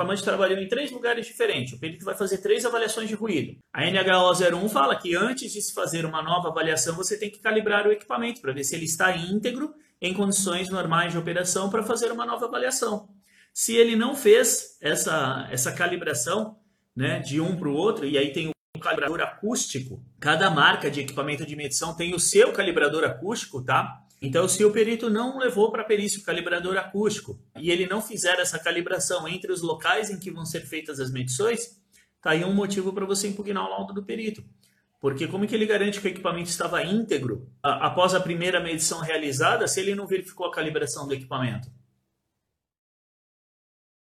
reclamante trabalhou em três lugares diferentes. O perito vai fazer três avaliações de ruído. A NHO01 fala que antes de se fazer uma nova avaliação, você tem que calibrar o equipamento para ver se ele está íntegro, em condições normais de operação, para fazer uma nova avaliação. Se ele não fez essa, essa calibração né, de um para o outro, e aí tem o calibrador acústico, cada marca de equipamento de medição tem o seu calibrador acústico, tá? Então, se o perito não levou para a perícia o calibrador acústico e ele não fizer essa calibração entre os locais em que vão ser feitas as medições, tá aí um motivo para você impugnar o laudo do perito. Porque como que ele garante que o equipamento estava íntegro após a primeira medição realizada se ele não verificou a calibração do equipamento?